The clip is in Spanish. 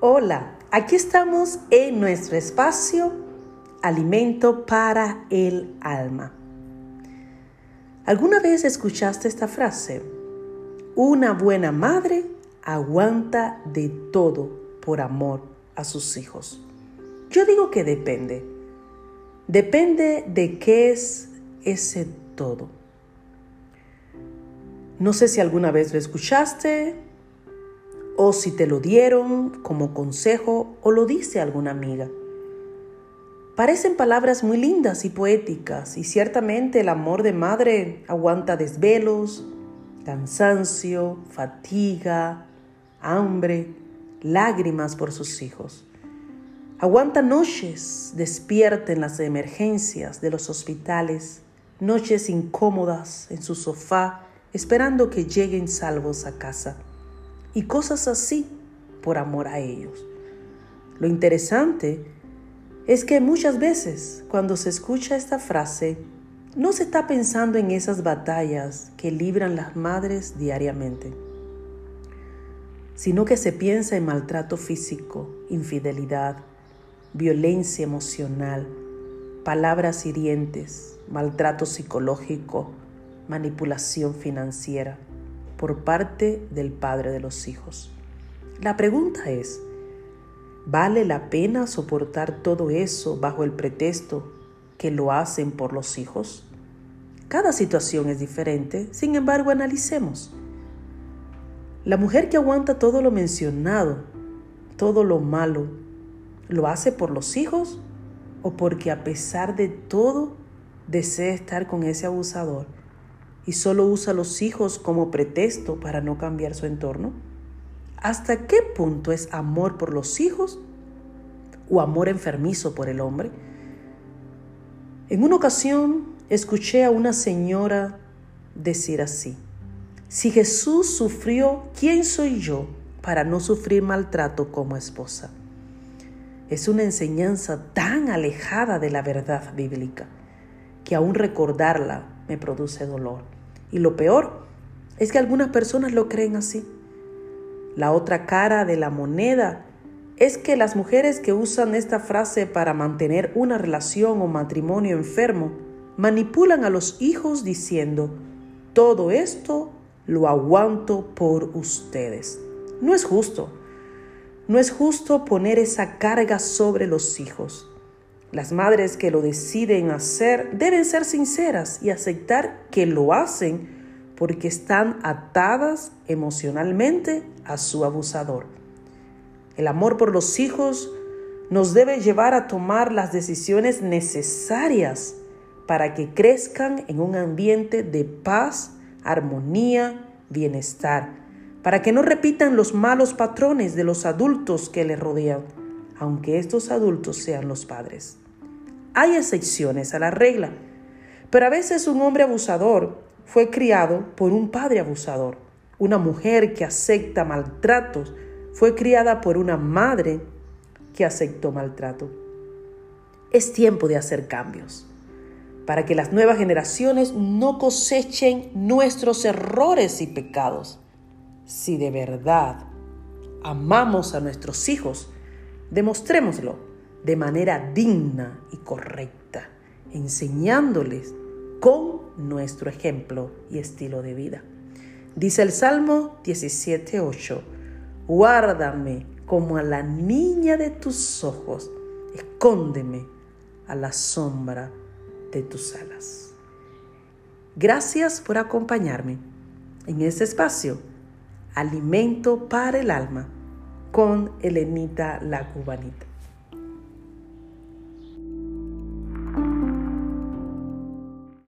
Hola, aquí estamos en nuestro espacio Alimento para el Alma. ¿Alguna vez escuchaste esta frase? Una buena madre aguanta de todo por amor a sus hijos. Yo digo que depende. Depende de qué es ese todo. No sé si alguna vez lo escuchaste o si te lo dieron como consejo o lo dice alguna amiga. Parecen palabras muy lindas y poéticas y ciertamente el amor de madre aguanta desvelos, cansancio, fatiga, hambre, lágrimas por sus hijos. Aguanta noches despierta en las emergencias de los hospitales, noches incómodas en su sofá esperando que lleguen salvos a casa y cosas así por amor a ellos. Lo interesante es que muchas veces cuando se escucha esta frase, no se está pensando en esas batallas que libran las madres diariamente, sino que se piensa en maltrato físico, infidelidad, violencia emocional, palabras hirientes, maltrato psicológico, manipulación financiera por parte del padre de los hijos. La pregunta es, ¿vale la pena soportar todo eso bajo el pretexto que lo hacen por los hijos? Cada situación es diferente, sin embargo analicemos. La mujer que aguanta todo lo mencionado, todo lo malo, ¿lo hace por los hijos o porque a pesar de todo desea estar con ese abusador y solo usa a los hijos como pretexto para no cambiar su entorno? ¿Hasta qué punto es amor por los hijos o amor enfermizo por el hombre? En una ocasión escuché a una señora decir así, si Jesús sufrió, ¿quién soy yo para no sufrir maltrato como esposa? Es una enseñanza tan alejada de la verdad bíblica que aún recordarla me produce dolor. Y lo peor es que algunas personas lo creen así. La otra cara de la moneda es que las mujeres que usan esta frase para mantener una relación o matrimonio enfermo manipulan a los hijos diciendo, todo esto lo aguanto por ustedes. No es justo. No es justo poner esa carga sobre los hijos. Las madres que lo deciden hacer deben ser sinceras y aceptar que lo hacen porque están atadas emocionalmente a su abusador. El amor por los hijos nos debe llevar a tomar las decisiones necesarias para que crezcan en un ambiente de paz, armonía, bienestar, para que no repitan los malos patrones de los adultos que les rodean aunque estos adultos sean los padres. Hay excepciones a la regla, pero a veces un hombre abusador fue criado por un padre abusador. Una mujer que acepta maltratos fue criada por una madre que aceptó maltrato. Es tiempo de hacer cambios para que las nuevas generaciones no cosechen nuestros errores y pecados. Si de verdad amamos a nuestros hijos, Demostrémoslo de manera digna y correcta, enseñándoles con nuestro ejemplo y estilo de vida. Dice el Salmo 17.8, guárdame como a la niña de tus ojos, escóndeme a la sombra de tus alas. Gracias por acompañarme en este espacio, Alimento para el Alma con Elenita la Cubanita.